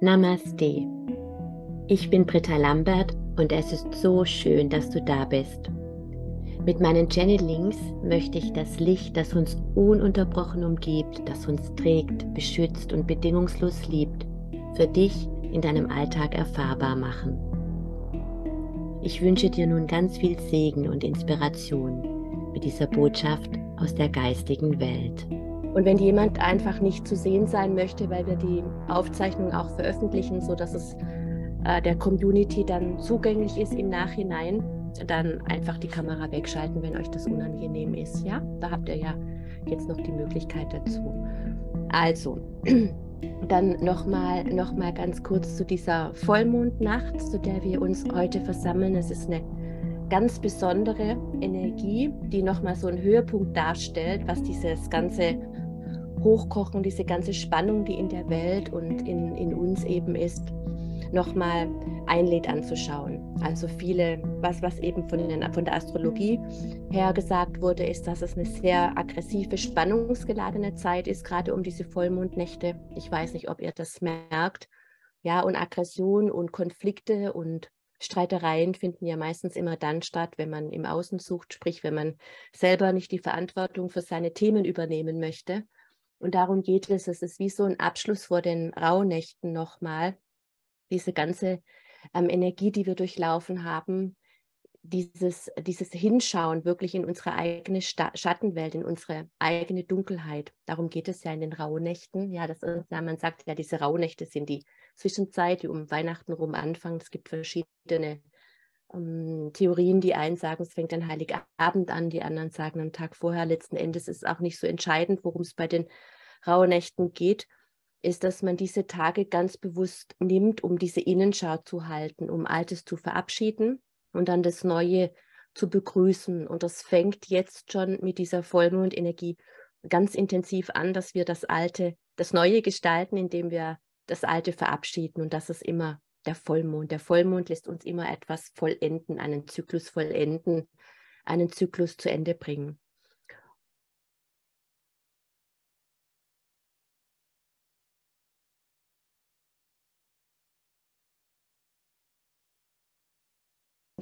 Namaste. Ich bin Britta Lambert und es ist so schön, dass du da bist. Mit meinen Channelings möchte ich das Licht, das uns ununterbrochen umgibt, das uns trägt, beschützt und bedingungslos liebt, für dich in deinem Alltag erfahrbar machen. Ich wünsche dir nun ganz viel Segen und Inspiration mit dieser Botschaft aus der geistigen Welt. Und wenn jemand einfach nicht zu sehen sein möchte, weil wir die Aufzeichnung auch veröffentlichen, sodass es äh, der Community dann zugänglich ist im Nachhinein, dann einfach die Kamera wegschalten, wenn euch das unangenehm ist. Ja, da habt ihr ja jetzt noch die Möglichkeit dazu. Also, dann nochmal noch mal ganz kurz zu dieser Vollmondnacht, zu der wir uns heute versammeln. Es ist eine ganz besondere Energie, die nochmal so einen Höhepunkt darstellt, was dieses ganze Hochkochen, diese ganze Spannung, die in der Welt und in, in uns eben ist, nochmal einlädt anzuschauen. Also viele, was, was eben von, den, von der Astrologie her gesagt wurde, ist, dass es eine sehr aggressive, spannungsgeladene Zeit ist, gerade um diese Vollmondnächte. Ich weiß nicht, ob ihr das merkt. Ja, und Aggression und Konflikte und Streitereien finden ja meistens immer dann statt, wenn man im Außen sucht, sprich, wenn man selber nicht die Verantwortung für seine Themen übernehmen möchte. Und darum geht es. Es ist wie so ein Abschluss vor den Rauhnächten nochmal. Diese ganze ähm, Energie, die wir durchlaufen haben, dieses, dieses Hinschauen wirklich in unsere eigene Sta Schattenwelt, in unsere eigene Dunkelheit. Darum geht es ja in den Rauhnächten. Ja, das ist, ja, man sagt ja, diese Rauhnächte sind die Zwischenzeit, die um Weihnachten rum anfangen. Es gibt verschiedene ähm, Theorien. Die einen sagen, es fängt an Heiligabend an, die anderen sagen am Tag vorher. Letzten Endes ist es auch nicht so entscheidend, worum es bei den Rauhnächten geht, ist, dass man diese Tage ganz bewusst nimmt, um diese Innenschau zu halten, um Altes zu verabschieden und dann das Neue zu begrüßen. Und das fängt jetzt schon mit dieser Vollmondenergie ganz intensiv an, dass wir das Alte, das Neue gestalten, indem wir das Alte verabschieden. Und das ist immer der Vollmond. Der Vollmond lässt uns immer etwas vollenden, einen Zyklus vollenden, einen Zyklus zu Ende bringen.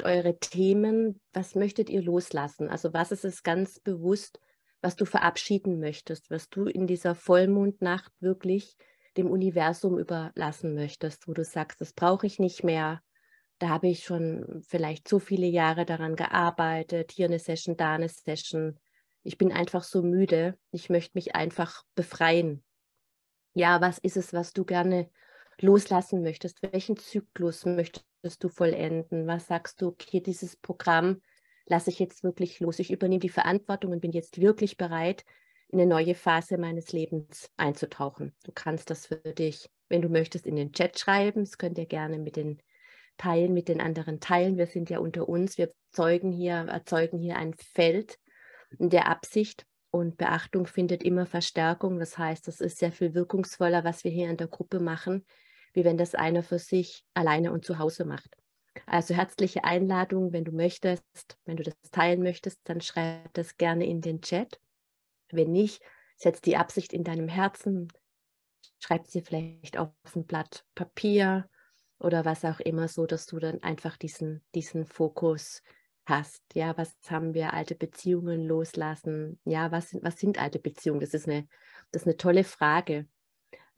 eure Themen, was möchtet ihr loslassen? Also was ist es ganz bewusst, was du verabschieden möchtest, was du in dieser Vollmondnacht wirklich dem Universum überlassen möchtest, wo du sagst, das brauche ich nicht mehr. Da habe ich schon vielleicht so viele Jahre daran gearbeitet, hier eine Session, da eine Session. Ich bin einfach so müde. Ich möchte mich einfach befreien. Ja, was ist es, was du gerne loslassen möchtest? Welchen Zyklus möchtest du vollenden? Was sagst du, okay, dieses Programm lasse ich jetzt wirklich los. Ich übernehme die Verantwortung und bin jetzt wirklich bereit, in eine neue Phase meines Lebens einzutauchen. Du kannst das für dich, wenn du möchtest, in den Chat schreiben. Das könnt ihr gerne mit den Teilen, mit den anderen teilen. Wir sind ja unter uns. Wir zeugen hier, erzeugen hier ein Feld der Absicht und Beachtung findet immer Verstärkung. Das heißt, das ist sehr viel wirkungsvoller, was wir hier in der Gruppe machen, wie wenn das einer für sich alleine und zu Hause macht. Also herzliche Einladung, wenn du möchtest, wenn du das teilen möchtest, dann schreib das gerne in den Chat. Wenn nicht, setz die Absicht in deinem Herzen, schreib sie vielleicht auf ein Blatt Papier oder was auch immer, so dass du dann einfach diesen, diesen Fokus hast. Ja, was haben wir alte Beziehungen loslassen? Ja, was sind, was sind alte Beziehungen? Das ist eine, das ist eine tolle Frage.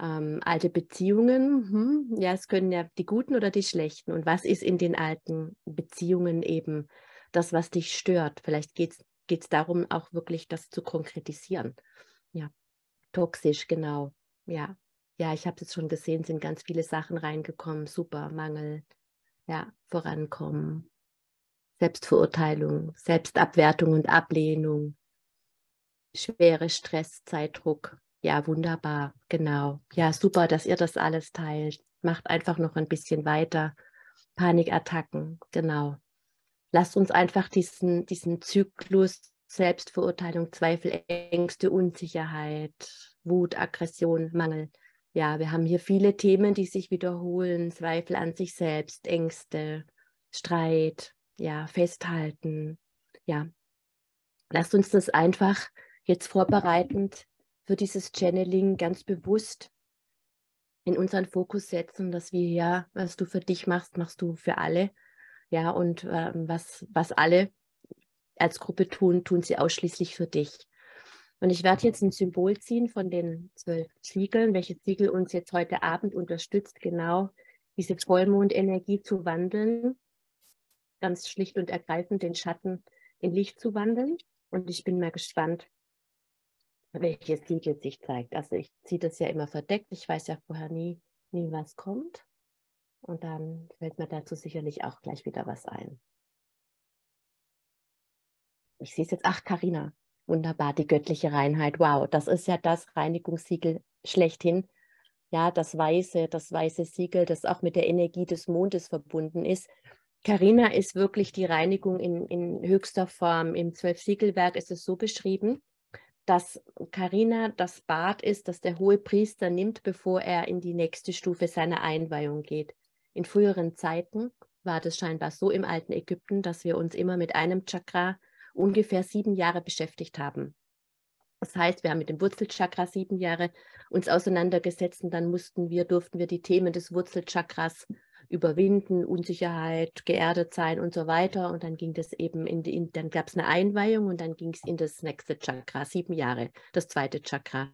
Ähm, alte Beziehungen, hm, ja, es können ja die guten oder die schlechten. Und was ist in den alten Beziehungen eben das, was dich stört? Vielleicht geht es geht es darum, auch wirklich das zu konkretisieren. Ja, toxisch, genau. Ja, ja, ich habe es schon gesehen, sind ganz viele Sachen reingekommen. Super, Mangel, ja, vorankommen, Selbstverurteilung, Selbstabwertung und Ablehnung, schwere Stress, Zeitdruck. Ja, wunderbar, genau. Ja, super, dass ihr das alles teilt. Macht einfach noch ein bisschen weiter. Panikattacken, genau lasst uns einfach diesen, diesen Zyklus Selbstverurteilung, Zweifel, Ängste, Unsicherheit, Wut, Aggression, Mangel. Ja, wir haben hier viele Themen, die sich wiederholen. Zweifel an sich selbst, Ängste, Streit, ja, festhalten. Ja, lasst uns das einfach jetzt vorbereitend für dieses Channeling ganz bewusst in unseren Fokus setzen, dass wir ja, was du für dich machst, machst du für alle. Ja, und äh, was, was alle als Gruppe tun, tun sie ausschließlich für dich. Und ich werde jetzt ein Symbol ziehen von den zwölf Siegeln, welches Siegel uns jetzt heute Abend unterstützt, genau diese Vollmondenergie zu wandeln, ganz schlicht und ergreifend den Schatten in Licht zu wandeln. Und ich bin mal gespannt, welches Siegel sich zeigt. Also ich ziehe das ja immer verdeckt. Ich weiß ja vorher nie, nie was kommt. Und dann fällt mir dazu sicherlich auch gleich wieder was ein. Ich sehe es jetzt. Ach, Karina, wunderbar, die göttliche Reinheit. Wow, das ist ja das Reinigungssiegel schlechthin. Ja, das weiße, das weiße Siegel, das auch mit der Energie des Mondes verbunden ist. Karina ist wirklich die Reinigung in, in höchster Form. Im Zwölf-Siegelwerk ist es so beschrieben, dass Karina das Bad ist, das der hohe Priester nimmt, bevor er in die nächste Stufe seiner Einweihung geht. In früheren Zeiten war das scheinbar so im alten Ägypten, dass wir uns immer mit einem Chakra ungefähr sieben Jahre beschäftigt haben. Das heißt, wir haben mit dem Wurzelchakra sieben Jahre uns auseinandergesetzt und dann mussten wir, durften wir die Themen des Wurzelchakras überwinden, Unsicherheit, geerdet sein und so weiter. Und dann ging das eben in, die, in dann gab es eine Einweihung und dann ging es in das nächste Chakra, sieben Jahre, das zweite Chakra.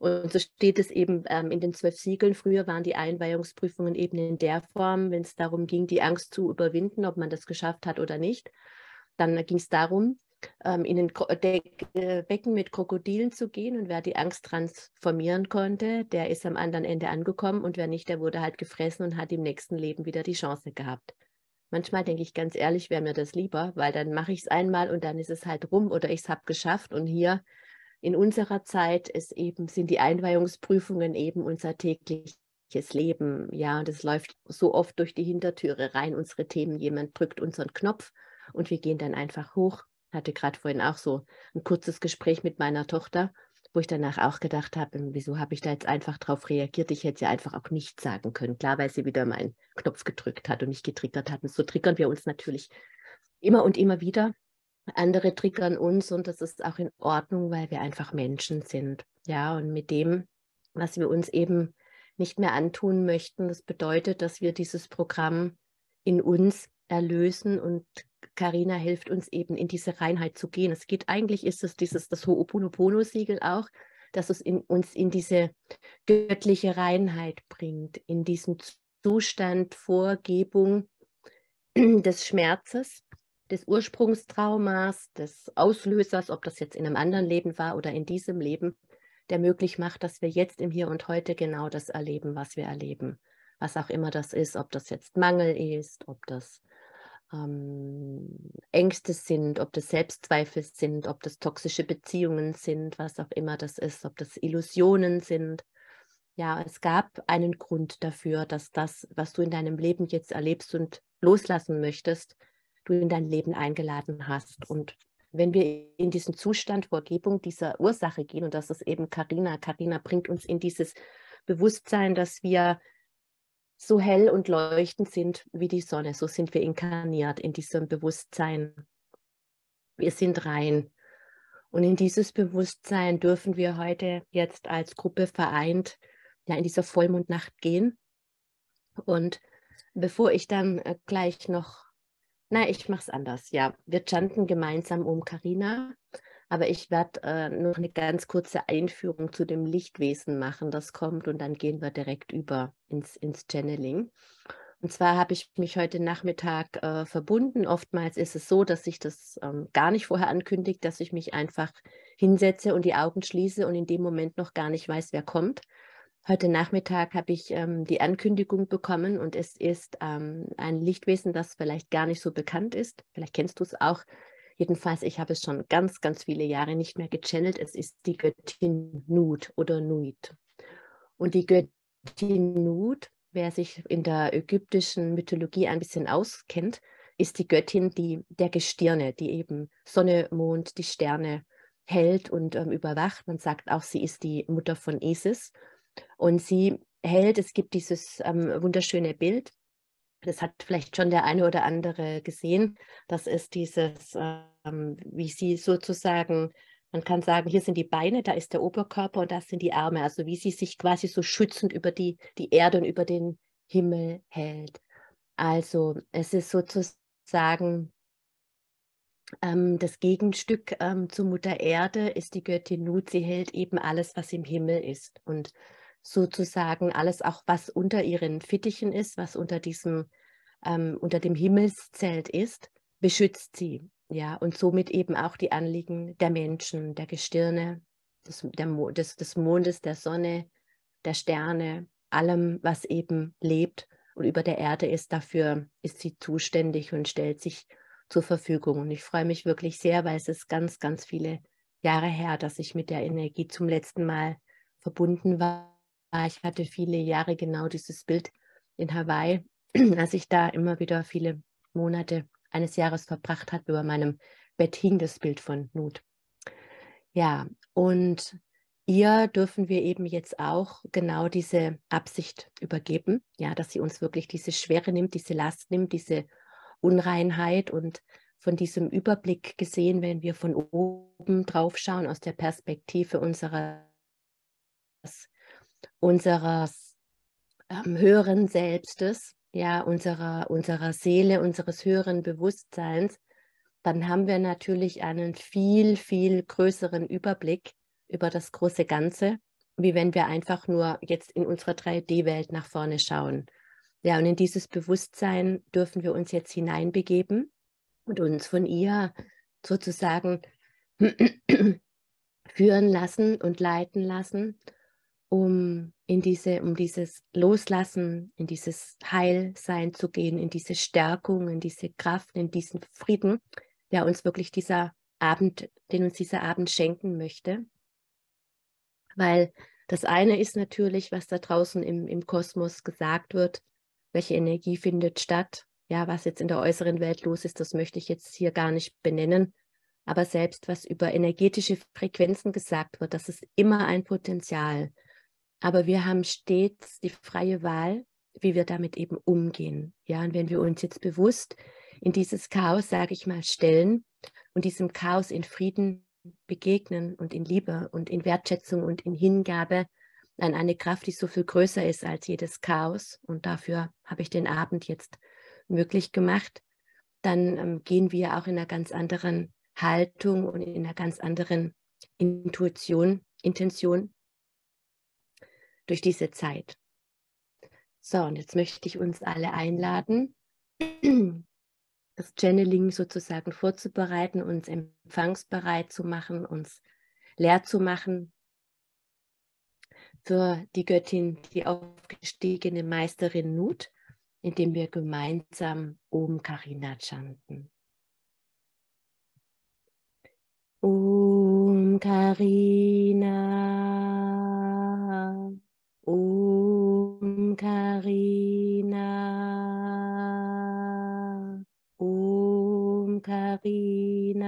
Und so steht es eben ähm, in den zwölf Siegeln. Früher waren die Einweihungsprüfungen eben in der Form, wenn es darum ging, die Angst zu überwinden, ob man das geschafft hat oder nicht. Dann ging es darum, ähm, in ein Becken mit Krokodilen zu gehen und wer die Angst transformieren konnte, der ist am anderen Ende angekommen und wer nicht, der wurde halt gefressen und hat im nächsten Leben wieder die Chance gehabt. Manchmal denke ich ganz ehrlich, wäre mir das lieber, weil dann mache ich es einmal und dann ist es halt rum oder ich es habe geschafft und hier in unserer Zeit ist eben, sind die Einweihungsprüfungen eben unser tägliches Leben. Ja, und es läuft so oft durch die Hintertüre rein, unsere Themen. Jemand drückt unseren Knopf und wir gehen dann einfach hoch hatte gerade vorhin auch so ein kurzes Gespräch mit meiner Tochter, wo ich danach auch gedacht habe, hm, wieso habe ich da jetzt einfach drauf reagiert? Ich hätte ja einfach auch nichts sagen können. Klar, weil sie wieder meinen Knopf gedrückt hat und nicht getriggert hat. Und so triggern wir uns natürlich immer und immer wieder. Andere triggern uns und das ist auch in Ordnung, weil wir einfach Menschen sind. Ja, und mit dem, was wir uns eben nicht mehr antun möchten, das bedeutet, dass wir dieses Programm in uns erlösen und Karina hilft uns eben in diese Reinheit zu gehen. Es geht eigentlich, ist es dieses, das Ho'oponopono-Siegel auch, dass es in, uns in diese göttliche Reinheit bringt, in diesen Zustand Vorgebung des Schmerzes, des Ursprungstraumas, des Auslösers, ob das jetzt in einem anderen Leben war oder in diesem Leben, der möglich macht, dass wir jetzt im Hier und Heute genau das erleben, was wir erleben. Was auch immer das ist, ob das jetzt Mangel ist, ob das ähm, Ängste sind, ob das Selbstzweifel sind, ob das toxische Beziehungen sind, was auch immer das ist, ob das Illusionen sind. Ja, es gab einen Grund dafür, dass das, was du in deinem Leben jetzt erlebst und loslassen möchtest, du in dein Leben eingeladen hast. Und wenn wir in diesen Zustand Vorgebung dieser Ursache gehen, und das ist eben Karina, Karina bringt uns in dieses Bewusstsein, dass wir so hell und leuchtend sind wie die Sonne. So sind wir inkarniert in diesem Bewusstsein. Wir sind rein. Und in dieses Bewusstsein dürfen wir heute jetzt als Gruppe vereint ja in dieser Vollmondnacht gehen. Und bevor ich dann äh, gleich noch, na, ich mache es anders. Ja, wir chanten gemeinsam um Karina aber ich werde äh, noch eine ganz kurze Einführung zu dem Lichtwesen machen, das kommt und dann gehen wir direkt über ins, ins Channeling. Und zwar habe ich mich heute Nachmittag äh, verbunden. Oftmals ist es so, dass sich das ähm, gar nicht vorher ankündigt, dass ich mich einfach hinsetze und die Augen schließe und in dem Moment noch gar nicht weiß, wer kommt. Heute Nachmittag habe ich ähm, die Ankündigung bekommen und es ist ähm, ein Lichtwesen, das vielleicht gar nicht so bekannt ist. Vielleicht kennst du es auch. Jedenfalls, ich habe es schon ganz, ganz viele Jahre nicht mehr gechannelt. Es ist die Göttin Nut oder Nuit. Und die Göttin Nut, wer sich in der ägyptischen Mythologie ein bisschen auskennt, ist die Göttin die, der Gestirne, die eben Sonne, Mond, die Sterne hält und ähm, überwacht. Man sagt auch, sie ist die Mutter von Isis. Und sie hält, es gibt dieses ähm, wunderschöne Bild, das hat vielleicht schon der eine oder andere gesehen. Das ist dieses, ähm, wie sie sozusagen Man kann sagen, hier sind die Beine, da ist der Oberkörper und das sind die Arme. Also wie sie sich quasi so schützend über die, die Erde und über den Himmel hält. Also es ist sozusagen ähm, das Gegenstück ähm, zu Mutter Erde ist die Göttin Nut. Sie hält eben alles, was im Himmel ist und sozusagen alles auch, was unter ihren Fittichen ist, was unter diesem ähm, unter dem Himmelszelt ist, beschützt sie. Ja, und somit eben auch die Anliegen der Menschen, der Gestirne, des, der Mo des, des Mondes, der Sonne, der Sterne, allem, was eben lebt und über der Erde ist. Dafür ist sie zuständig und stellt sich zur Verfügung. Und ich freue mich wirklich sehr, weil es ist ganz, ganz viele Jahre her, dass ich mit der Energie zum letzten Mal verbunden war. Ich hatte viele Jahre genau dieses Bild in Hawaii, als ich da immer wieder viele Monate eines Jahres verbracht habe. Über meinem Bett hing das Bild von Nut. Ja, und ihr dürfen wir eben jetzt auch genau diese Absicht übergeben, ja, dass sie uns wirklich diese Schwere nimmt, diese Last nimmt, diese Unreinheit und von diesem Überblick gesehen, wenn wir von oben drauf schauen, aus der Perspektive unseres, unseres ähm, höheren Selbstes, ja, unserer, unserer Seele, unseres höheren Bewusstseins, dann haben wir natürlich einen viel, viel größeren Überblick über das große Ganze, wie wenn wir einfach nur jetzt in unserer 3D-Welt nach vorne schauen. Ja, und in dieses Bewusstsein dürfen wir uns jetzt hineinbegeben und uns von ihr sozusagen führen lassen und leiten lassen, um in diese, um dieses Loslassen, in dieses Heilsein zu gehen, in diese Stärkung, in diese Kraft, in diesen Frieden, der uns wirklich dieser Abend, den uns dieser Abend schenken möchte. Weil das eine ist natürlich, was da draußen im, im Kosmos gesagt wird, welche Energie findet statt. Ja, was jetzt in der äußeren Welt los ist, das möchte ich jetzt hier gar nicht benennen. Aber selbst was über energetische Frequenzen gesagt wird, das ist immer ein Potenzial. Aber wir haben stets die freie Wahl, wie wir damit eben umgehen. Ja, und wenn wir uns jetzt bewusst in dieses Chaos, sage ich mal, stellen und diesem Chaos in Frieden begegnen und in Liebe und in Wertschätzung und in Hingabe, an eine Kraft, die so viel größer ist als jedes Chaos. Und dafür habe ich den Abend jetzt möglich gemacht. Dann ähm, gehen wir auch in einer ganz anderen Haltung und in einer ganz anderen Intuition, Intention durch diese Zeit. So, und jetzt möchte ich uns alle einladen, das Channeling sozusagen vorzubereiten, uns empfangsbereit zu machen, uns leer zu machen für die Göttin, die aufgestiegene Meisterin Nut, indem wir gemeinsam Om Karina chanten. Om Karina, Om Karina, Om Karina,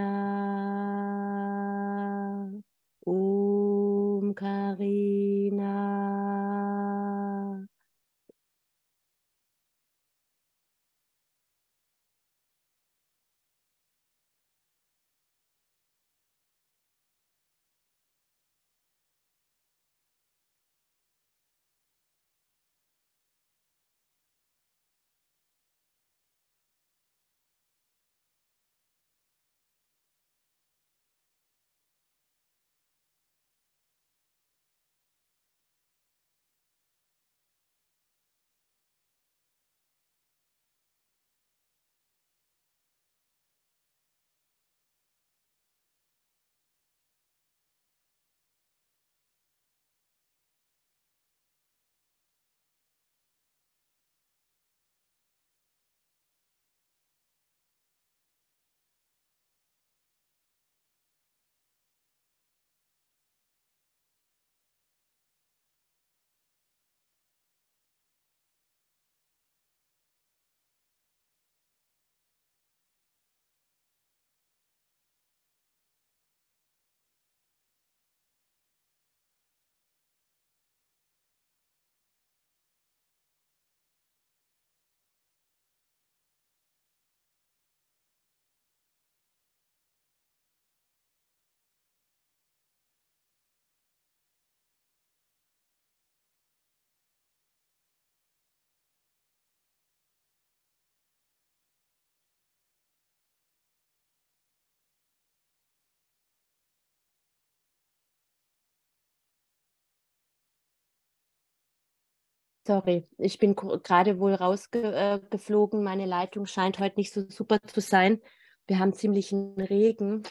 Sorry, ich bin gerade wohl rausgeflogen. Äh, Meine Leitung scheint heute nicht so super zu sein. Wir haben ziemlichen Regen.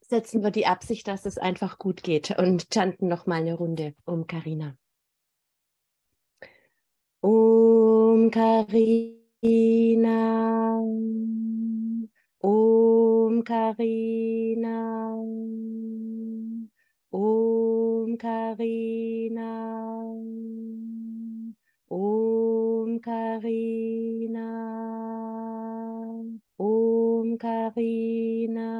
Setzen wir die Absicht, dass es einfach gut geht und chanten noch mal eine Runde um Karina. Om Karina. Om Karina. Om Karina. Om Karina. Om Karina.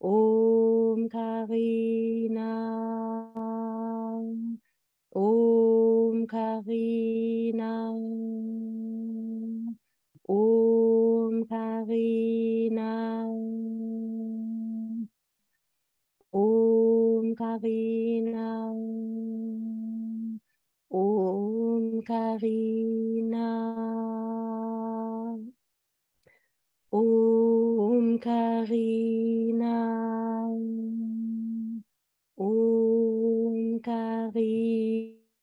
Om Karina. Om Karina. Om Karina. Karina. Om Karina. Om Karina. Om Karina.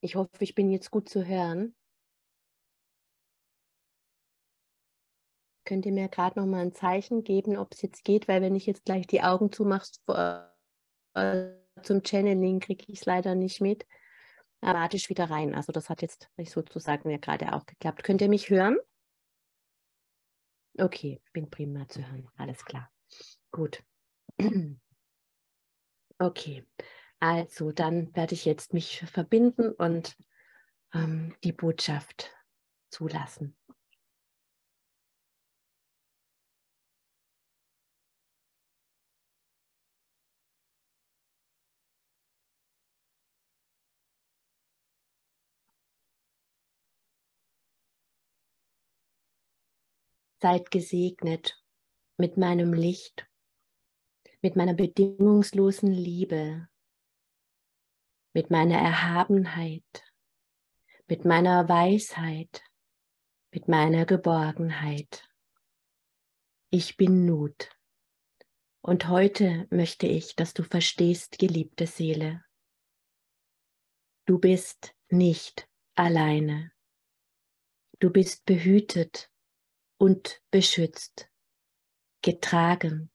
Ich hoffe, ich bin jetzt gut zu hören. Könnt ihr mir gerade noch mal ein Zeichen geben, ob es jetzt geht, weil wenn ich jetzt gleich die Augen zumache äh, zum Channeling, kriege ich es leider nicht mit. Automatisch wieder rein. Also das hat jetzt sozusagen ja gerade auch geklappt. Könnt ihr mich hören? Okay, bin prima zu hören. Alles klar. Gut. Okay. Also, dann werde ich jetzt mich verbinden und ähm, die Botschaft zulassen. Seid gesegnet mit meinem Licht, mit meiner bedingungslosen Liebe, mit meiner Erhabenheit, mit meiner Weisheit, mit meiner Geborgenheit. Ich bin Nut. Und heute möchte ich, dass du verstehst, geliebte Seele. Du bist nicht alleine. Du bist behütet und beschützt, getragen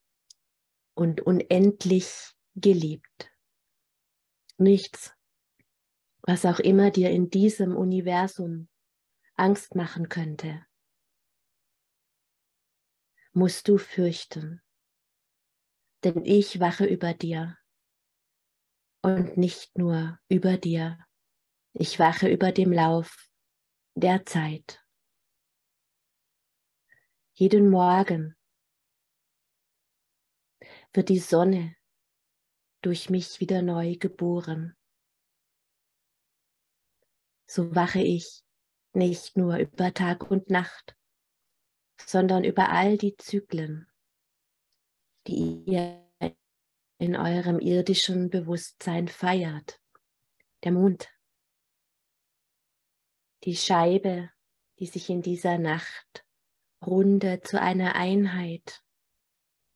und unendlich geliebt. Nichts, was auch immer dir in diesem Universum Angst machen könnte, musst du fürchten, denn ich wache über dir und nicht nur über dir, ich wache über dem Lauf der Zeit. Jeden Morgen wird die Sonne durch mich wieder neu geboren. So wache ich nicht nur über Tag und Nacht, sondern über all die Zyklen, die ihr in eurem irdischen Bewusstsein feiert. Der Mond, die Scheibe, die sich in dieser Nacht rundet zu einer Einheit,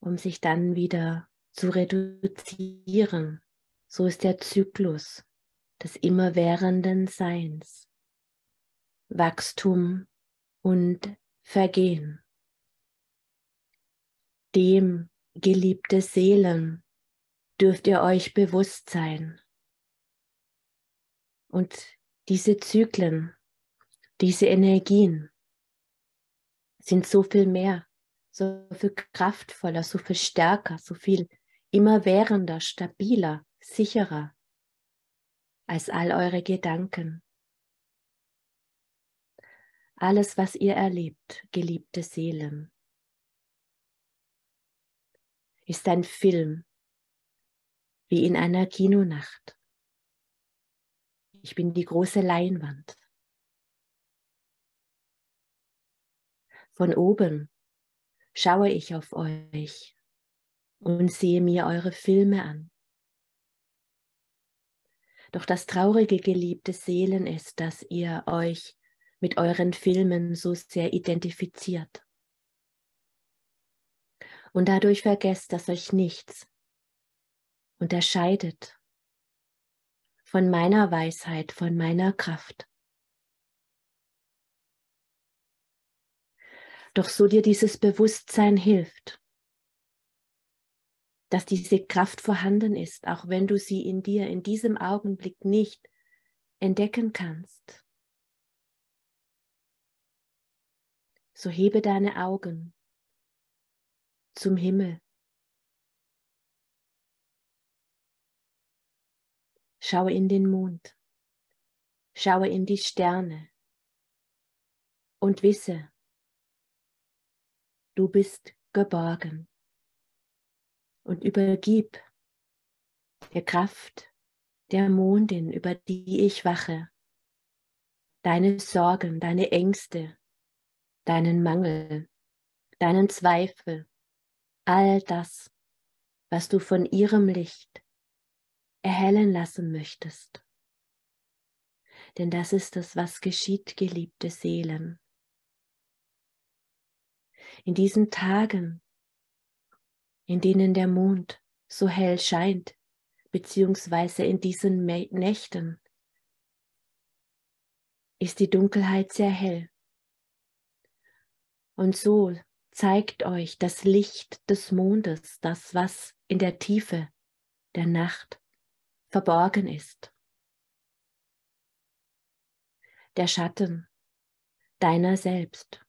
um sich dann wieder zu reduzieren. So ist der Zyklus des immerwährenden Seins. Wachstum und Vergehen. Dem, geliebte Seelen, dürft ihr euch bewusst sein. Und diese Zyklen, diese Energien sind so viel mehr, so viel kraftvoller, so viel stärker, so viel immerwährender, stabiler, sicherer als all eure Gedanken. Alles, was ihr erlebt, geliebte Seelen, ist ein Film wie in einer Kinonacht. Ich bin die große Leinwand. Von oben schaue ich auf euch und sehe mir eure Filme an. Doch das traurige, geliebte Seelen ist, dass ihr euch mit euren Filmen so sehr identifiziert. Und dadurch vergesst, dass euch nichts unterscheidet von meiner Weisheit, von meiner Kraft. Doch so dir dieses Bewusstsein hilft, dass diese Kraft vorhanden ist, auch wenn du sie in dir in diesem Augenblick nicht entdecken kannst. So hebe deine Augen zum Himmel. Schaue in den Mond, schaue in die Sterne und wisse, du bist geborgen und übergib der Kraft der Mondin, über die ich wache, deine Sorgen, deine Ängste, deinen Mangel, deinen Zweifel, all das, was du von ihrem Licht erhellen lassen möchtest. Denn das ist es, was geschieht, geliebte Seelen. In diesen Tagen, in denen der Mond so hell scheint, beziehungsweise in diesen Nächten, ist die Dunkelheit sehr hell. Und so zeigt euch das Licht des Mondes, das, was in der Tiefe der Nacht verborgen ist. Der Schatten deiner selbst.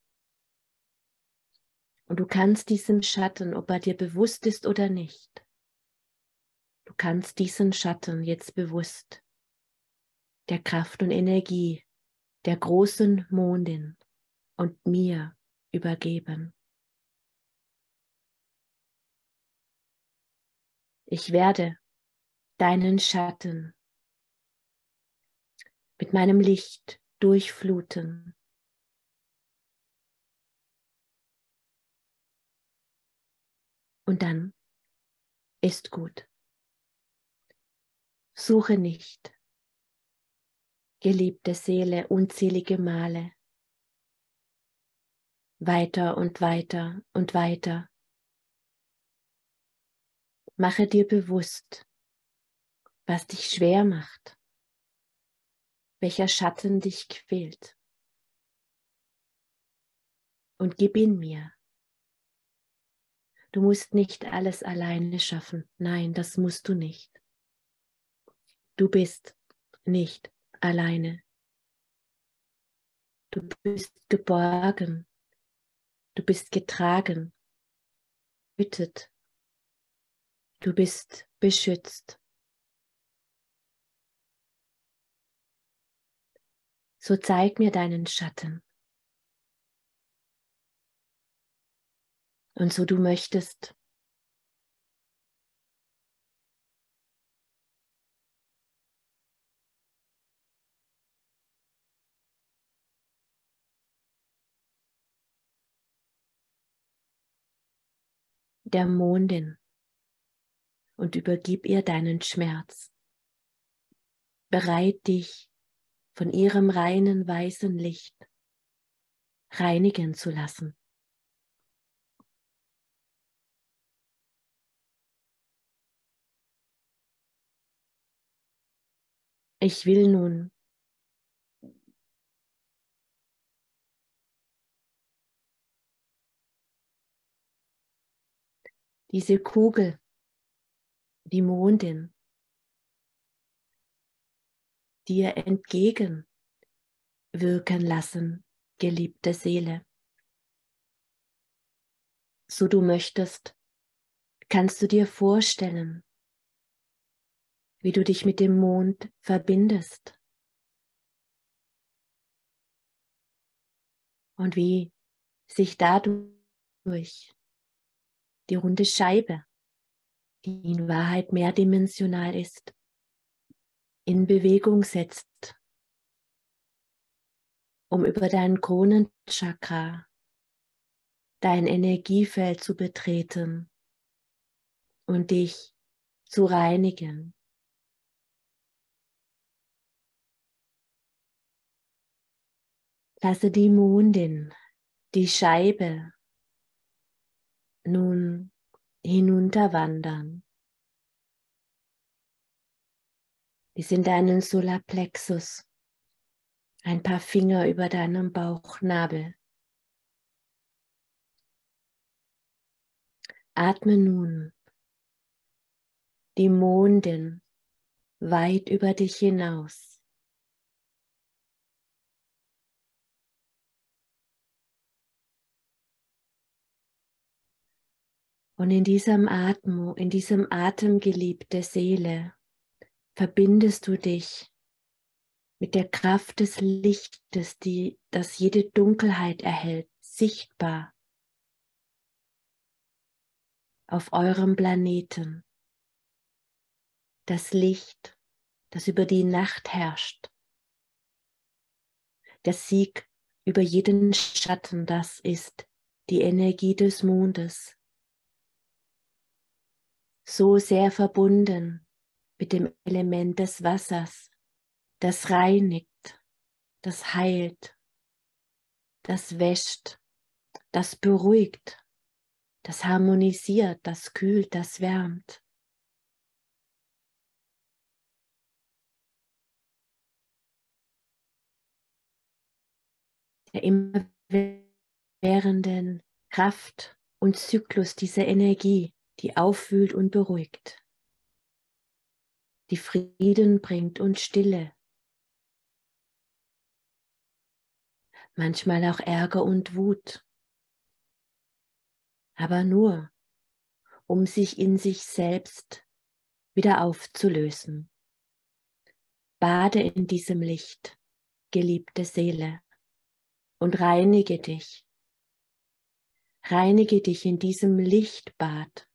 Und du kannst diesem Schatten, ob er dir bewusst ist oder nicht, du kannst diesen Schatten jetzt bewusst der Kraft und Energie der großen Mondin und mir übergeben. Ich werde deinen Schatten mit meinem Licht durchfluten Und dann ist gut. Suche nicht, geliebte Seele, unzählige Male, weiter und weiter und weiter. Mache dir bewusst, was dich schwer macht, welcher Schatten dich quält. Und gib ihn mir. Du musst nicht alles alleine schaffen. Nein, das musst du nicht. Du bist nicht alleine. Du bist geborgen. Du bist getragen, behütet. Du bist beschützt. So zeig mir deinen Schatten. Und so du möchtest. der Mondin und übergib ihr deinen Schmerz. Bereit dich von ihrem reinen weißen Licht reinigen zu lassen. Ich will nun. Diese Kugel, die Mondin, dir entgegen wirken lassen, geliebte Seele. So du möchtest, kannst du dir vorstellen, wie du dich mit dem Mond verbindest und wie sich dadurch die runde Scheibe, die in Wahrheit mehrdimensional ist, in Bewegung setzt, um über dein Kronenchakra dein Energiefeld zu betreten und dich zu reinigen. Lasse die Mondin, die Scheibe nun hinunterwandern. Bis in deinen Solarplexus, ein paar Finger über deinem Bauchnabel. Atme nun die Mondin weit über dich hinaus. Und in diesem Atem, in diesem Atem geliebte Seele, verbindest du dich mit der Kraft des Lichtes, die das jede Dunkelheit erhält, sichtbar auf eurem Planeten. Das Licht, das über die Nacht herrscht. Der Sieg über jeden Schatten, das ist die Energie des Mondes, so sehr verbunden mit dem Element des Wassers, das reinigt, das heilt, das wäscht, das beruhigt, das harmonisiert, das kühlt, das wärmt. Der immerwährenden Kraft und Zyklus dieser Energie die aufwühlt und beruhigt, die Frieden bringt und Stille, manchmal auch Ärger und Wut, aber nur, um sich in sich selbst wieder aufzulösen. Bade in diesem Licht, geliebte Seele, und reinige dich. Reinige dich in diesem Lichtbad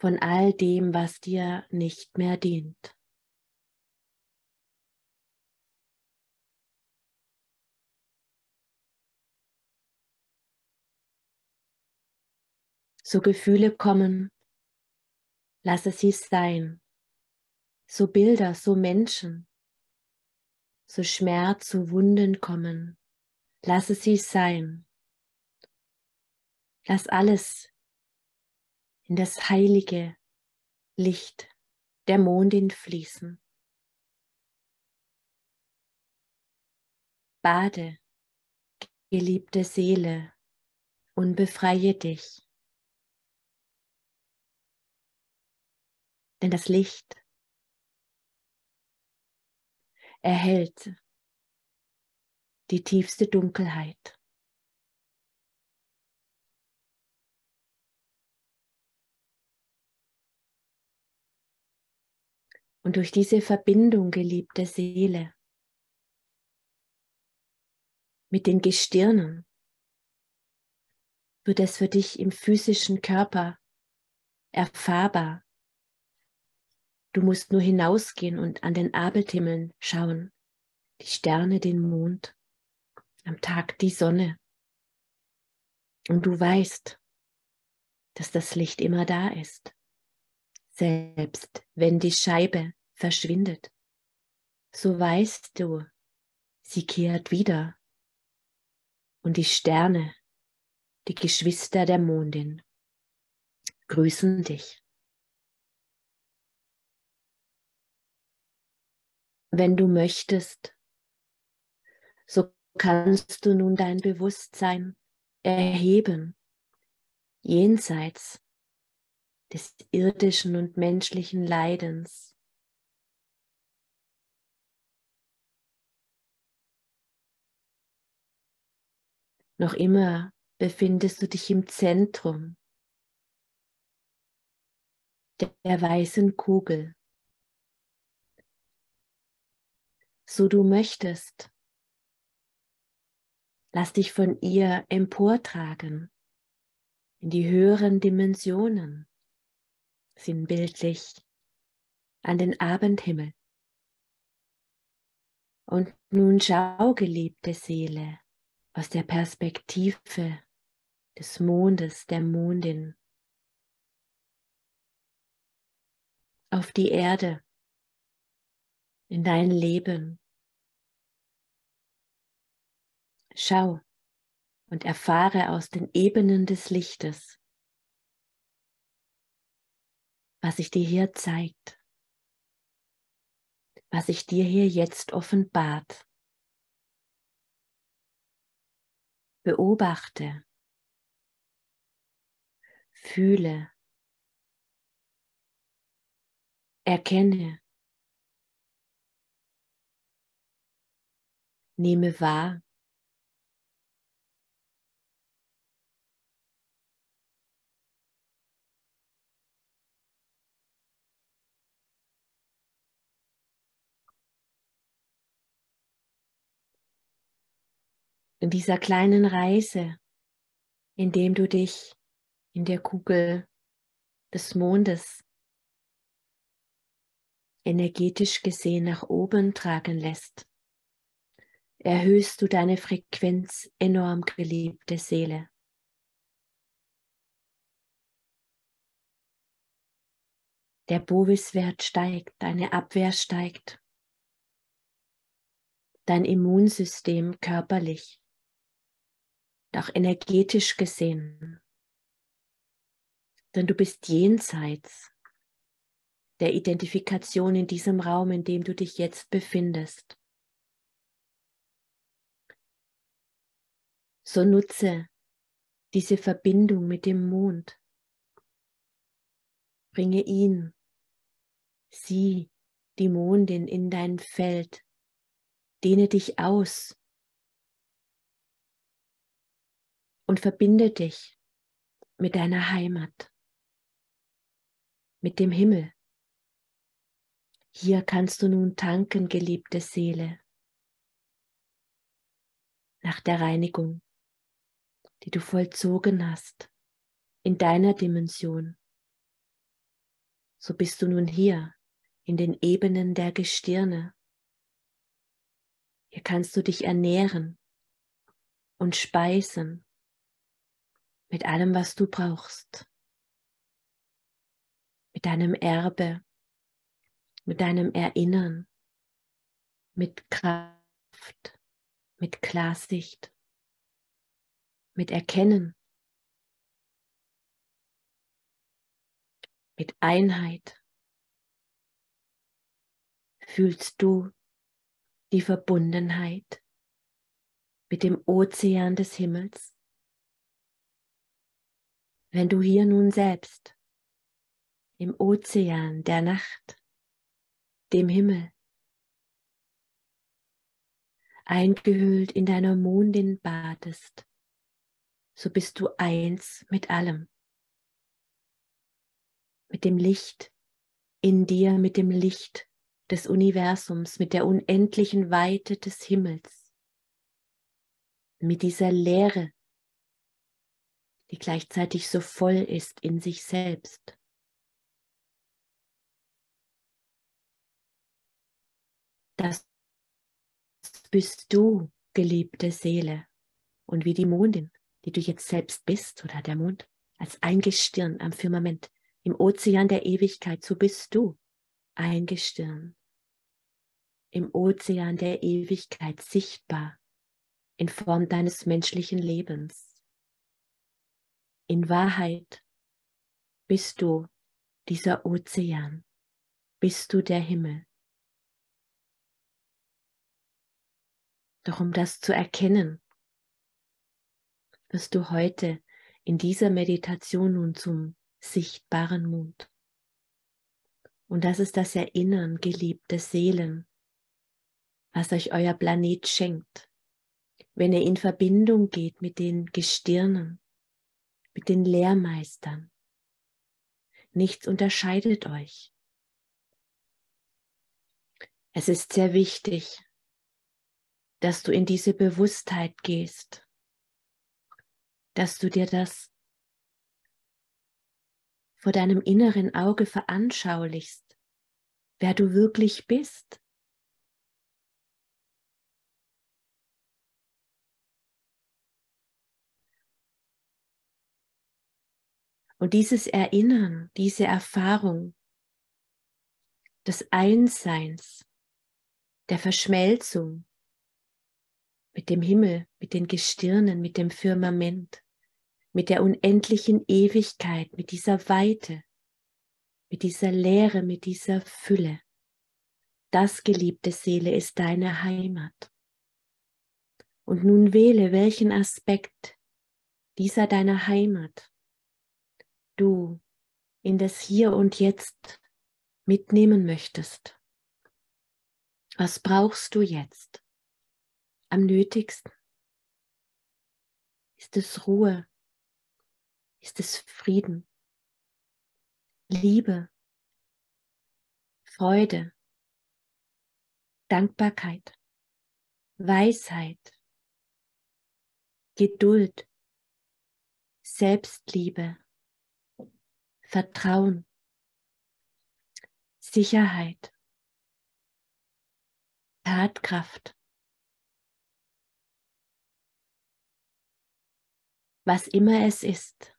von all dem, was dir nicht mehr dient. So Gefühle kommen, lasse sie sein. So Bilder, so Menschen, so Schmerz, so Wunden kommen, lasse sie sein. Lass alles in das heilige Licht der Mondin fließen. Bade, geliebte Seele, und befreie dich. Denn das Licht erhält die tiefste Dunkelheit. Und durch diese Verbindung, geliebte Seele, mit den Gestirnen, wird es für dich im physischen Körper erfahrbar. Du musst nur hinausgehen und an den Abendhimmeln schauen, die Sterne, den Mond, am Tag die Sonne. Und du weißt, dass das Licht immer da ist selbst wenn die Scheibe verschwindet, so weißt du, sie kehrt wieder. Und die Sterne, die Geschwister der Mondin, grüßen dich. Wenn du möchtest, so kannst du nun dein Bewusstsein erheben, jenseits des irdischen und menschlichen Leidens. Noch immer befindest du dich im Zentrum der, weißen Kugel. So du möchtest, lass dich von ihr emportragen in die höheren Dimensionen sinnbildlich an den Abendhimmel. Und nun schau, geliebte Seele, aus der Perspektive des Mondes, der Mondin, auf die Erde, in dein Leben. Schau und erfahre aus den Ebenen des Lichtes, was sich dir hier zeigt, was sich dir hier jetzt offenbart. Beobachte, fühle, erkenne, nehme wahr. In dieser kleinen Reise, indem du dich in der Kugel des Mondes energetisch gesehen nach oben tragen lässt, erhöhst du deine Frequenz enorm, geliebte Seele. Der Bovis-Wert steigt, deine Abwehr steigt, dein Immunsystem körperlich auch energetisch gesehen. Denn du bist jenseits der Identifikation in diesem Raum, in dem du dich jetzt befindest. So nutze diese Verbindung mit dem Mond. Bringe ihn, sie, die Mondin, in dein Feld. Dehne dich aus und verbinde dich mit deiner Heimat, mit dem Himmel. Hier kannst du nun tanken, geliebte Seele, nach der Reinigung, die du vollzogen hast in deiner Dimension. So bist du nun hier in den Ebenen der Gestirne. Hier kannst du dich ernähren und speisen mit allem, was du brauchst, mit deinem Erbe, mit deinem Erinnern, mit Kraft, mit Klarsicht, mit Erkennen, mit Einheit. Fühlst du die Verbundenheit mit dem Ozean des Himmels? Wenn du hier nun selbst im Ozean der Nacht, dem Himmel, eingehüllt in deiner Mondin badest, so bist du eins mit allem, mit dem Licht in dir, mit dem Licht des Universums, mit der unendlichen Weite des Himmels, mit dieser Leere, die gleichzeitig so voll ist in sich selbst. Das bist du, geliebte Seele, und wie die Mondin, die du jetzt selbst bist, oder der Mond, als ein Gestirn am Firmament, im Ozean der Ewigkeit, so bist du ein Gestirn, im Ozean der Ewigkeit sichtbar in Form deines menschlichen Lebens. In Wahrheit bist du dieser Ozean, bist du der Himmel. Doch um das zu erkennen, wirst du heute in dieser Meditation nun zum sichtbaren Mond. Und das ist das Erinnern, geliebte Seelen, was euch euer Planet schenkt, wenn ihr in Verbindung geht mit den Gestirnen, mit den Lehrmeistern. Nichts unterscheidet euch. Es ist sehr wichtig, dass du in diese Bewusstheit gehst, dass du dir das vor deinem inneren Auge veranschaulichst, wer du wirklich bist. Und dieses Erinnern, diese Erfahrung des Einsseins, der Verschmelzung mit dem Himmel, mit den Gestirnen, mit dem Firmament, mit der unendlichen Ewigkeit, mit dieser Weite, mit dieser Leere, mit dieser Fülle. Das, geliebte Seele, ist deine Heimat. Und nun wähle, welchen Aspekt dieser deiner Heimat du in das Hier und Jetzt mitnehmen möchtest. Was brauchst du jetzt am nötigsten? Ist es Ruhe? Ist es Frieden? Liebe? Freude? Dankbarkeit? Weisheit? Geduld? Selbstliebe? Vertrauen? Sicherheit? Tatkraft. Was immer es ist,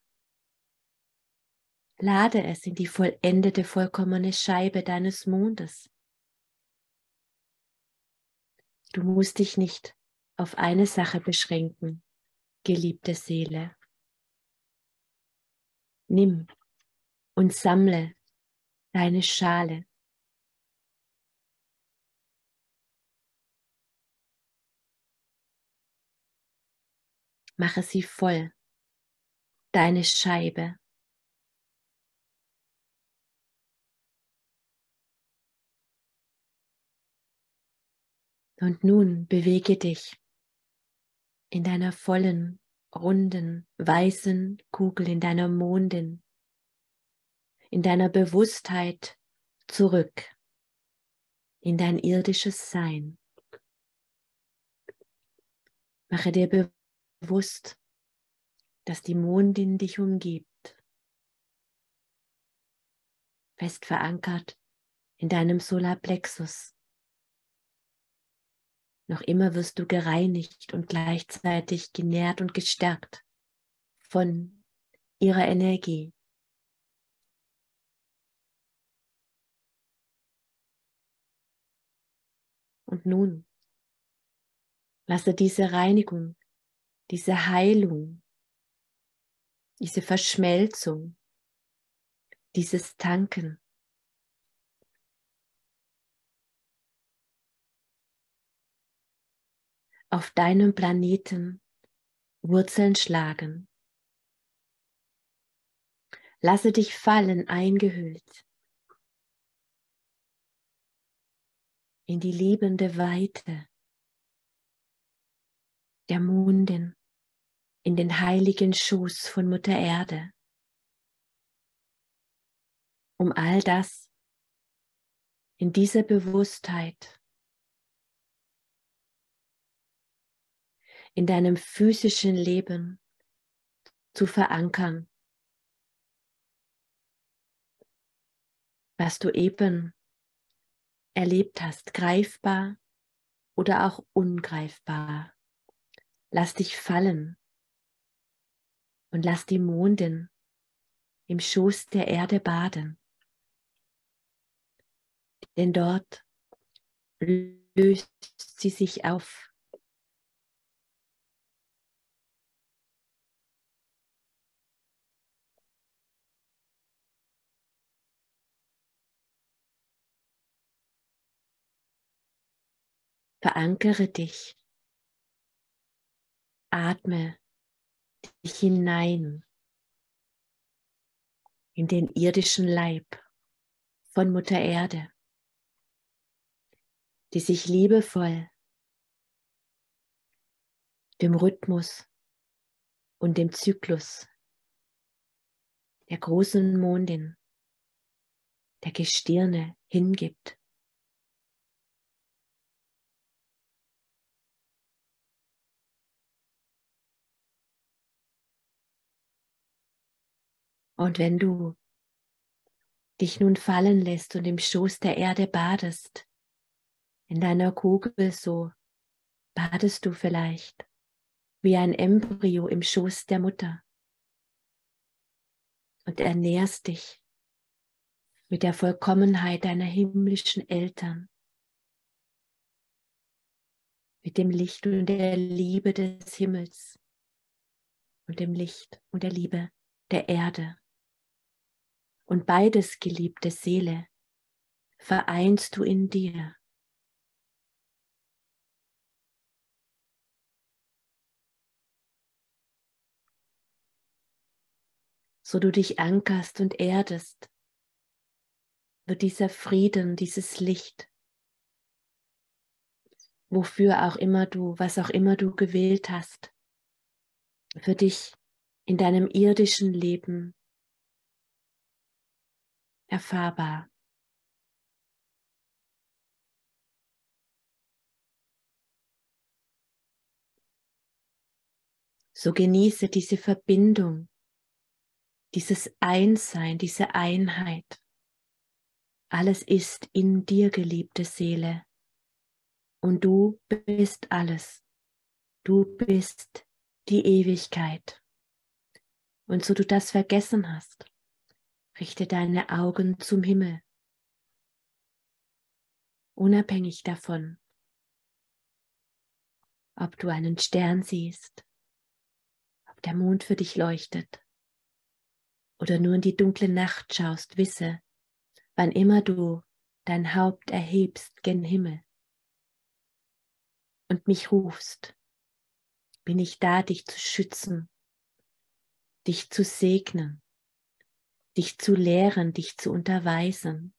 lade es in die vollendete, vollkommene Scheibe deines Mondes. Du musst dich nicht auf eine Sache beschränken, geliebte Seele. Nimm und sammle deine Schale mache sie voll, deine Scheibe. Und nun bewege dich in deiner vollen, runden, weißen Kugel, in deiner Mondin, in deiner Bewusstheit zurück in dein irdisches Sein. Mache dir bewusst, dass die Mondin dich umgibt, fest verankert in deinem Solarplexus. Noch immer wirst du gereinigt und gleichzeitig genährt und gestärkt von ihrer Energie. Und nun lasse diese Reinigung diese Heilung, diese Verschmelzung, dieses Tanken. auf deinem Planeten Wurzeln schlagen. Lasse dich fallen eingehüllt in die liebende Weite der Mondin in den heiligen Schoß von Mutter Erde, um all das in dieser Bewusstheit in deinem physischen Leben zu verankern, was du eben erlebt hast, greifbar oder auch ungreifbar. Lass dich fallen und lass die Mondin im Schoß der Erde baden. Denn dort löst sie sich auf. Verankere dich. Atme dich hinein in den irdischen Leib von Mutter Erde, die sich liebevoll dem Rhythmus und dem Zyklus der großen Mondin, der Gestirne hingibt. Und wenn du dich nun fallen lässt und im Schoß der Erde badest, in deiner Kugel so, badest du vielleicht wie ein Embryo im Schoß der Mutter und ernährst dich mit der Vollkommenheit deiner himmlischen Eltern. mit dem Licht und der Liebe des Himmels und dem Licht und der Liebe der Erde. Und beides, geliebte Seele, vereinst du in dir. So du dich ankerst und erdest, wird dieser Frieden, dieses Licht, wofür auch immer du, was auch immer du gewählt hast, für dich in deinem irdischen Leben erfahrbar. So genieße diese Verbindung, dieses Einssein, diese Einheit. Alles ist in dir, geliebte Seele. Und du bist alles. Du bist die Ewigkeit. Und so du das vergessen hast, richte deine Augen zum Himmel, unabhängig davon, ob du einen Stern siehst, ob der Mond für dich leuchtet oder nur in die dunkle Nacht schaust, wisse, wann immer du dein Haupt erhebst gen Himmel und mich rufst, bin ich da, dich zu schützen, dich zu segnen, dich zu lehren, dich zu unterweisen,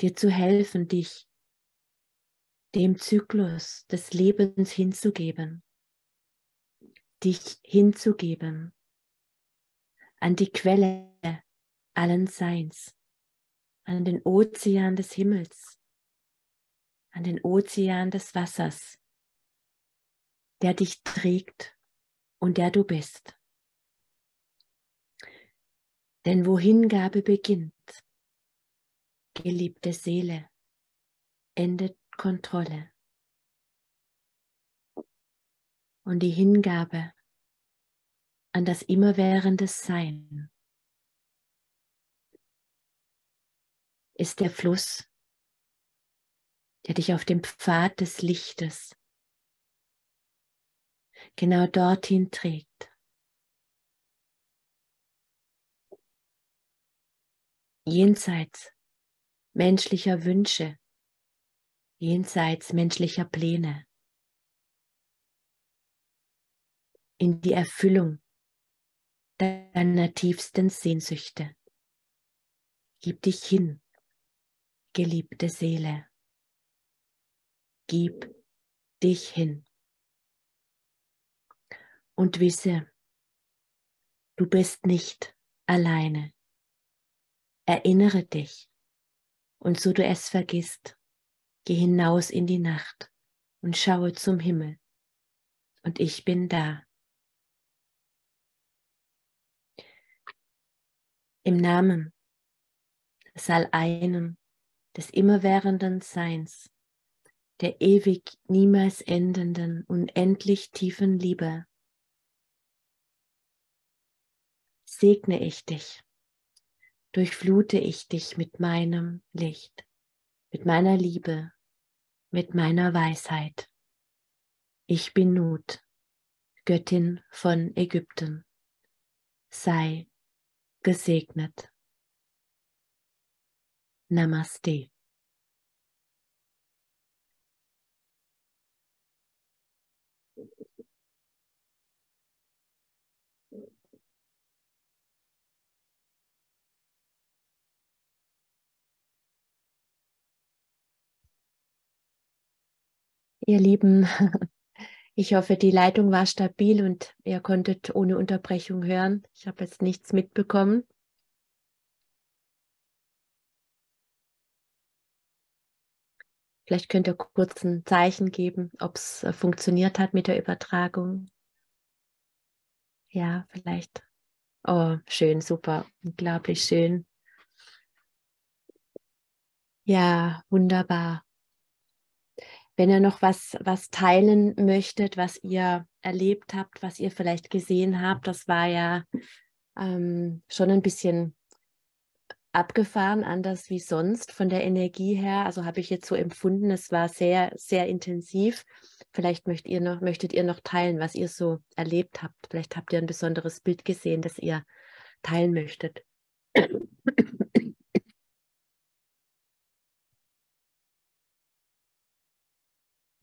dir zu helfen, dich dem Zyklus des Lebens hinzugeben, dich hinzugeben an die Quelle allen Seins, an den Ozean des Himmels, an den Ozean des Wassers, der dich trägt und der du bist. Denn wo Hingabe beginnt, geliebte Seele, endet Kontrolle. Und die Hingabe an das immerwährende Sein ist der Fluss, der dich auf dem Pfad des Lichtes genau dorthin trägt. Jenseits menschlicher Wünsche, jenseits menschlicher Pläne, in die Erfüllung deiner tiefsten Sehnsüchte. Gib dich hin, geliebte Seele. Gib dich hin. Und wisse, du bist nicht alleine. Erinnere dich. Und so du es vergisst, geh hinaus in die Nacht und schaue zum Himmel. Und ich bin da. Im Namen des Alleinen, des immerwährenden Seins, der ewig niemals endenden, unendlich tiefen Liebe, segne ich dich, durchflute ich dich mit meinem Licht, mit meiner Liebe, mit meiner Weisheit. Ich bin Nut, Göttin von Ägypten. Sei gesegnet. Namaste. Ihr Lieben, ich hoffe, die Leitung war stabil und ihr konntet ohne Unterbrechung hören. Ich habe jetzt nichts mitbekommen. Vielleicht könnt ihr kurz ein Zeichen geben, ob es äh, funktioniert hat mit der Übertragung. Ja, vielleicht. Oh, schön, super, unglaublich schön. Ja, wunderbar. Wenn ihr noch was, was teilen möchtet, was ihr erlebt habt, was ihr vielleicht gesehen habt, das war ja ähm, schon ein bisschen abgefahren, anders wie sonst von der Energie her. Also habe ich jetzt so empfunden, es war sehr, sehr intensiv. Vielleicht möchtet ihr noch, möchtet ihr noch teilen, was ihr so erlebt habt. Vielleicht habt ihr ein besonderes Bild gesehen, das ihr teilen möchtet.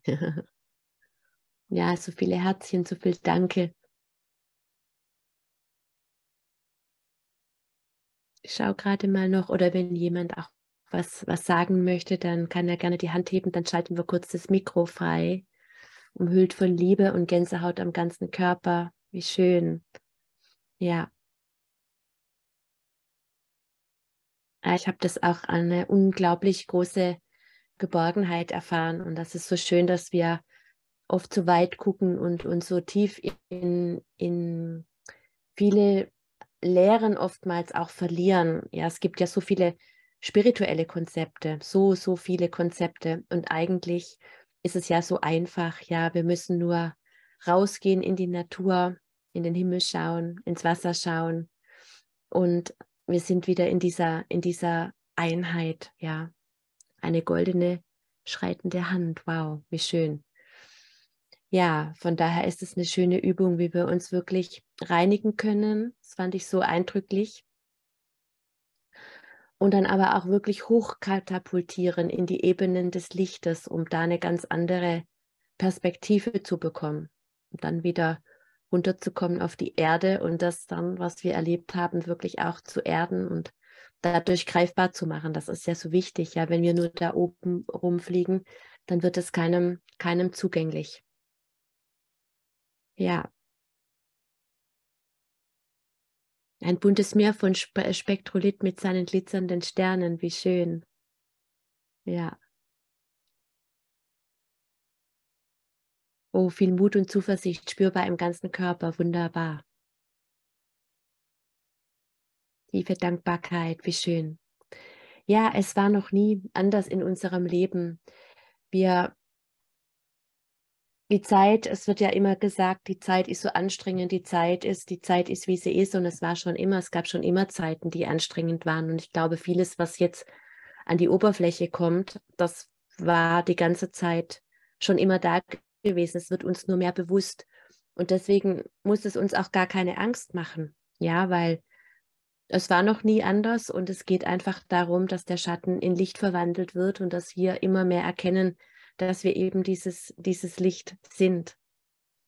ja, so viele Herzchen, so viel Danke. Ich schaue gerade mal noch, oder wenn jemand auch was, was sagen möchte, dann kann er gerne die Hand heben, dann schalten wir kurz das Mikro frei. Umhüllt von Liebe und Gänsehaut am ganzen Körper. Wie schön. Ja. Ah, ich habe das auch eine unglaublich große Geborgenheit erfahren. Und das ist so schön, dass wir oft so weit gucken und uns so tief in, in viele Lehren oftmals auch verlieren. Ja, es gibt ja so viele spirituelle Konzepte, so, so viele Konzepte. Und eigentlich ist es ja so einfach. Ja, wir müssen nur rausgehen in die Natur, in den Himmel schauen, ins Wasser schauen. Und wir sind wieder in dieser, in dieser Einheit, ja. Eine goldene schreitende Hand. Wow, wie schön. Ja, von daher ist es eine schöne Übung, wie wir uns wirklich reinigen können. Das fand ich so eindrücklich. Und dann aber auch wirklich hochkatapultieren in die Ebenen des Lichtes, um da eine ganz andere Perspektive zu bekommen. Und dann wieder runterzukommen auf die Erde und das dann, was wir erlebt haben, wirklich auch zu erden und dadurch greifbar zu machen. Das ist ja so wichtig. Ja, wenn wir nur da oben rumfliegen, dann wird es keinem, keinem zugänglich. Ja. Ein buntes Meer von Spe Spektrolit mit seinen glitzernden Sternen, wie schön. Ja. Oh, viel Mut und Zuversicht spürbar im ganzen Körper, wunderbar. Tiefe Dankbarkeit, wie schön. Ja, es war noch nie anders in unserem Leben. Wir, die Zeit, es wird ja immer gesagt, die Zeit ist so anstrengend, die Zeit ist, die Zeit ist, wie sie ist. Und es war schon immer, es gab schon immer Zeiten, die anstrengend waren. Und ich glaube, vieles, was jetzt an die Oberfläche kommt, das war die ganze Zeit schon immer da gewesen. Es wird uns nur mehr bewusst. Und deswegen muss es uns auch gar keine Angst machen. Ja, weil es war noch nie anders und es geht einfach darum, dass der Schatten in Licht verwandelt wird und dass wir immer mehr erkennen, dass wir eben dieses, dieses Licht sind.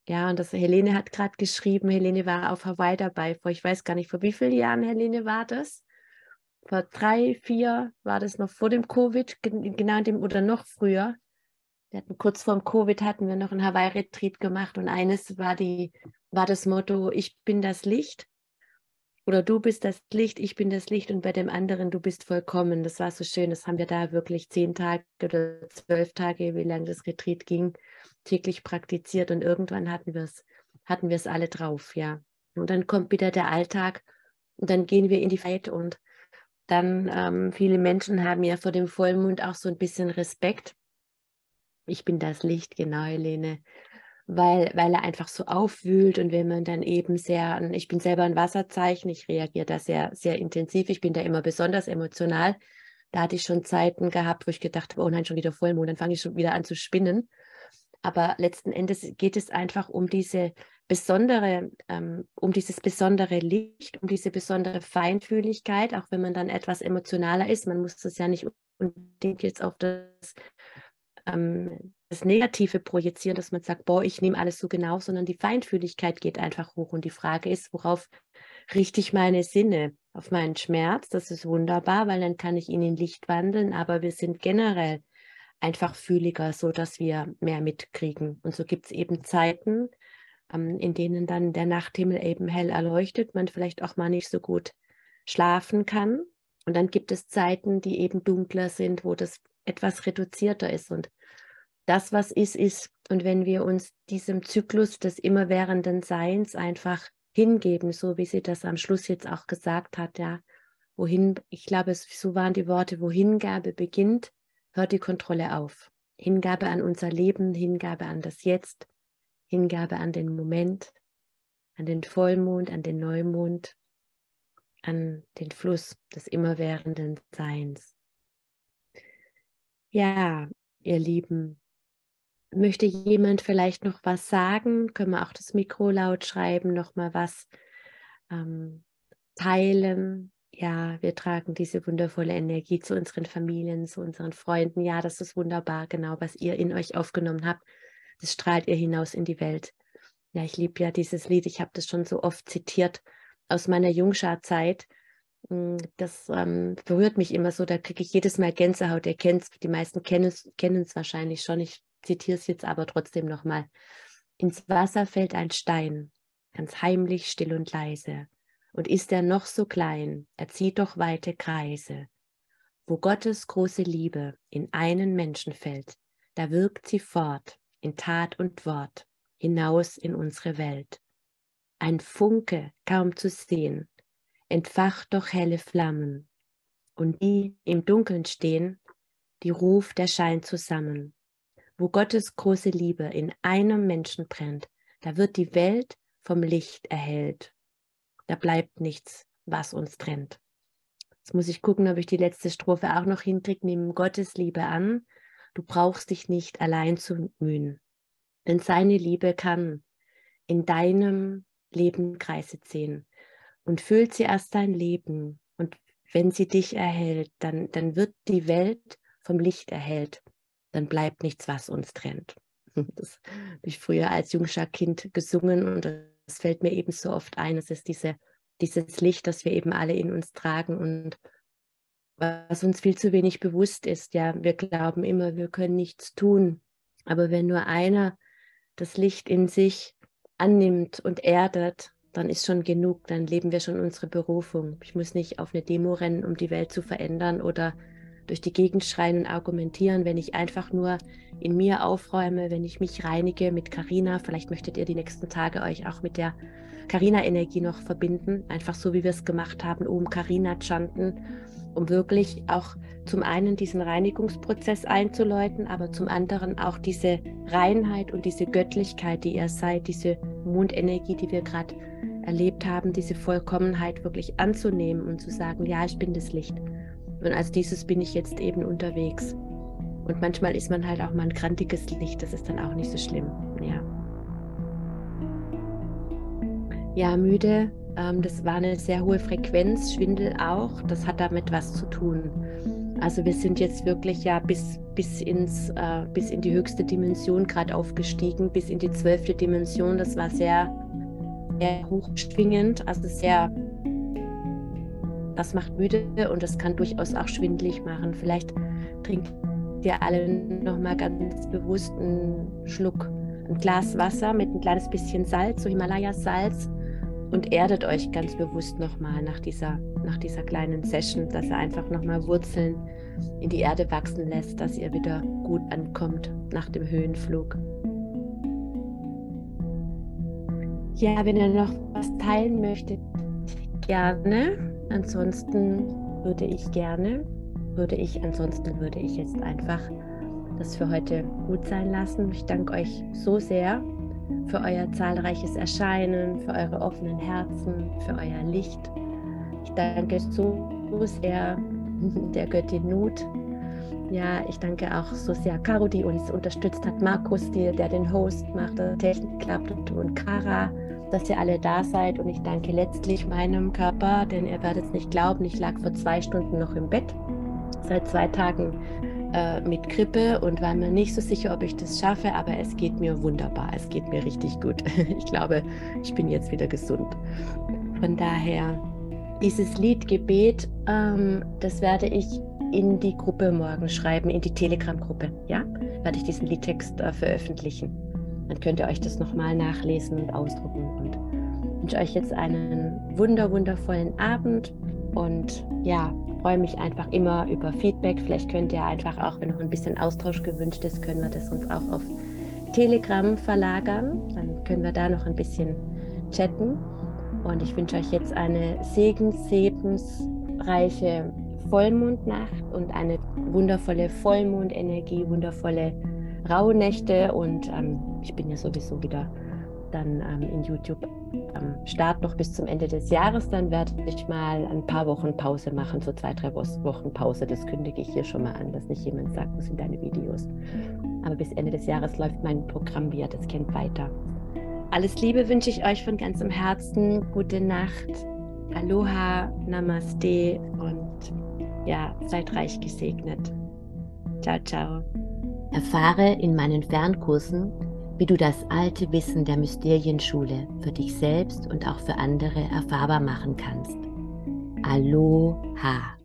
Ja, und das Helene hat gerade geschrieben, Helene war auf Hawaii dabei, vor ich weiß gar nicht, vor wie vielen Jahren, Helene, war das? Vor drei, vier, war das noch vor dem Covid, genau dem oder noch früher? Wir hatten kurz vor dem Covid hatten wir noch ein Hawaii-Retreat gemacht und eines war die, war das Motto, ich bin das Licht oder du bist das Licht, ich bin das Licht und bei dem anderen, du bist vollkommen. Das war so schön. Das haben wir da wirklich zehn Tage oder zwölf Tage, wie lange das Retreat ging, täglich praktiziert und irgendwann hatten wir es, hatten wir es alle drauf, ja. Und dann kommt wieder der Alltag und dann gehen wir in die Zeit und dann ähm, viele Menschen haben ja vor dem Vollmond auch so ein bisschen Respekt ich bin das Licht, genau, Helene. Weil, weil er einfach so aufwühlt und wenn man dann eben sehr, ich bin selber ein Wasserzeichen, ich reagiere da sehr, sehr intensiv, ich bin da immer besonders emotional. Da hatte ich schon Zeiten gehabt, wo ich gedacht habe, oh nein, schon wieder Vollmond, dann fange ich schon wieder an zu spinnen. Aber letzten Endes geht es einfach um diese besondere, ähm, um dieses besondere Licht, um diese besondere Feinfühligkeit, auch wenn man dann etwas emotionaler ist. Man muss das ja nicht unbedingt jetzt auf das ähm, das Negative projizieren, dass man sagt, boah, ich nehme alles so genau, sondern die Feinfühligkeit geht einfach hoch. Und die Frage ist, worauf richte ich meine Sinne? Auf meinen Schmerz, das ist wunderbar, weil dann kann ich ihn in Licht wandeln, aber wir sind generell einfach fühliger, so dass wir mehr mitkriegen. Und so gibt es eben Zeiten, ähm, in denen dann der Nachthimmel eben hell erleuchtet, man vielleicht auch mal nicht so gut schlafen kann. Und dann gibt es Zeiten, die eben dunkler sind, wo das etwas reduzierter ist. Und das, was ist, ist. Und wenn wir uns diesem Zyklus des immerwährenden Seins einfach hingeben, so wie sie das am Schluss jetzt auch gesagt hat, ja, wohin, ich glaube, so waren die Worte, wo Hingabe beginnt, hört die Kontrolle auf. Hingabe an unser Leben, Hingabe an das Jetzt, Hingabe an den Moment, an den Vollmond, an den Neumond. an den Fluss des immerwährenden Seins. Ja, ihr Lieben, möchte jemand vielleicht noch was sagen? Können wir auch das Mikro laut schreiben, noch mal was ähm, teilen? Ja, wir tragen diese wundervolle Energie zu unseren Familien, zu unseren Freunden. Ja, das ist wunderbar, genau, was ihr in euch aufgenommen habt. Das strahlt ihr hinaus in die Welt. Ja, ich liebe ja dieses Lied. Ich habe das schon so oft zitiert aus meiner Jungschar-Zeit. Hm, das ähm, berührt mich immer so, da kriege ich jedes Mal Gänsehaut. Ihr kennt es, die meisten kennen es wahrscheinlich schon. Ich zitiere es jetzt aber trotzdem nochmal. Ins Wasser fällt ein Stein, ganz heimlich, still und leise. Und ist er noch so klein, er zieht doch weite Kreise. Wo Gottes große Liebe in einen Menschen fällt, da wirkt sie fort in Tat und Wort hinaus in unsere Welt. Ein Funke kaum zu sehen, entfacht doch helle Flammen, und die im Dunkeln stehen, die ruft der Schein zusammen. Wo Gottes große Liebe in einem Menschen brennt, da wird die Welt vom Licht erhellt. Da bleibt nichts, was uns trennt. Jetzt muss ich gucken, ob ich die letzte Strophe auch noch hinkriege. Nimm Gottes Liebe an. Du brauchst dich nicht allein zu mühen. Denn seine Liebe kann in deinem Leben Kreise ziehen und füllt sie erst dein Leben. Und wenn sie dich erhält, dann, dann wird die Welt vom Licht erhellt. Dann bleibt nichts, was uns trennt. Das habe ich früher als jungscher Kind gesungen und das fällt mir eben so oft ein. Es ist diese, dieses Licht, das wir eben alle in uns tragen und was uns viel zu wenig bewusst ist. Ja, wir glauben immer, wir können nichts tun. Aber wenn nur einer das Licht in sich annimmt und erdet, dann ist schon genug, dann leben wir schon unsere Berufung. Ich muss nicht auf eine Demo rennen, um die Welt zu verändern oder durch die Gegend schreien und argumentieren, wenn ich einfach nur in mir aufräume, wenn ich mich reinige mit Karina. Vielleicht möchtet ihr die nächsten Tage euch auch mit der Karina-Energie noch verbinden, einfach so wie wir es gemacht haben, um Karina chanten um wirklich auch zum einen diesen Reinigungsprozess einzuläuten, aber zum anderen auch diese Reinheit und diese Göttlichkeit, die ihr seid, diese Mondenergie, die wir gerade erlebt haben, diese Vollkommenheit wirklich anzunehmen und zu sagen, ja, ich bin das Licht. Und als dieses bin ich jetzt eben unterwegs. Und manchmal ist man halt auch mal ein grantiges Licht, das ist dann auch nicht so schlimm. Ja. Ja, müde ähm, das war eine sehr hohe Frequenz, Schwindel auch. Das hat damit was zu tun. Also wir sind jetzt wirklich ja bis, bis, ins, äh, bis in die höchste Dimension gerade aufgestiegen, bis in die zwölfte Dimension. Das war sehr, sehr hochschwingend, also sehr, das macht müde und das kann durchaus auch schwindlig machen. Vielleicht trinkt ihr alle nochmal ganz bewusst einen Schluck, ein Glas Wasser mit ein kleines bisschen Salz, so Himalaya-Salz und erdet euch ganz bewusst nochmal nach dieser, nach dieser kleinen Session, dass ihr einfach nochmal Wurzeln in die Erde wachsen lässt, dass ihr wieder gut ankommt nach dem Höhenflug. Ja, wenn ihr noch was teilen möchtet, gerne. Ansonsten würde ich gerne, würde ich, ansonsten würde ich jetzt einfach das für heute gut sein lassen. Ich danke euch so sehr für euer zahlreiches Erscheinen, für eure offenen Herzen, für euer Licht. Ich danke so sehr der Göttin Nut. Ja, ich danke auch so sehr Caro, die uns unterstützt hat, Markus, die, der den Host macht, der Technik klappt und, und Kara, dass ihr alle da seid. Und ich danke letztlich meinem Körper, denn ihr werdet es nicht glauben, ich lag vor zwei Stunden noch im Bett. Seit zwei Tagen äh, mit Grippe und war mir nicht so sicher, ob ich das schaffe, aber es geht mir wunderbar. Es geht mir richtig gut. Ich glaube, ich bin jetzt wieder gesund. Von daher, dieses Liedgebet, ähm, das werde ich in die Gruppe morgen schreiben, in die Telegram-Gruppe. Ja, werde ich diesen Liedtext äh, veröffentlichen. Dann könnt ihr euch das nochmal nachlesen und ausdrucken. Und wünsche euch jetzt einen wunder, wundervollen Abend und ja, freue mich einfach immer über Feedback. Vielleicht könnt ihr einfach auch, wenn noch ein bisschen Austausch gewünscht ist, können wir das uns auch auf Telegram verlagern. Dann können wir da noch ein bisschen chatten. Und ich wünsche euch jetzt eine segensebensreiche Vollmondnacht und eine wundervolle Vollmondenergie, wundervolle Rauhnächte. Und ähm, ich bin ja sowieso wieder dann ähm, in YouTube am Start noch bis zum Ende des Jahres. Dann werde ich mal ein paar Wochen Pause machen, so zwei, drei Wochen Pause. Das kündige ich hier schon mal an, dass nicht jemand sagt, wo sind deine Videos. Aber bis Ende des Jahres läuft mein Programm, wie ihr das kennt, weiter. Alles Liebe wünsche ich euch von ganzem Herzen. Gute Nacht. Aloha, Namaste und ja, seid reich gesegnet. Ciao, ciao. Erfahre in meinen Fernkursen, wie du das alte Wissen der Mysterienschule für dich selbst und auch für andere erfahrbar machen kannst. Aloha.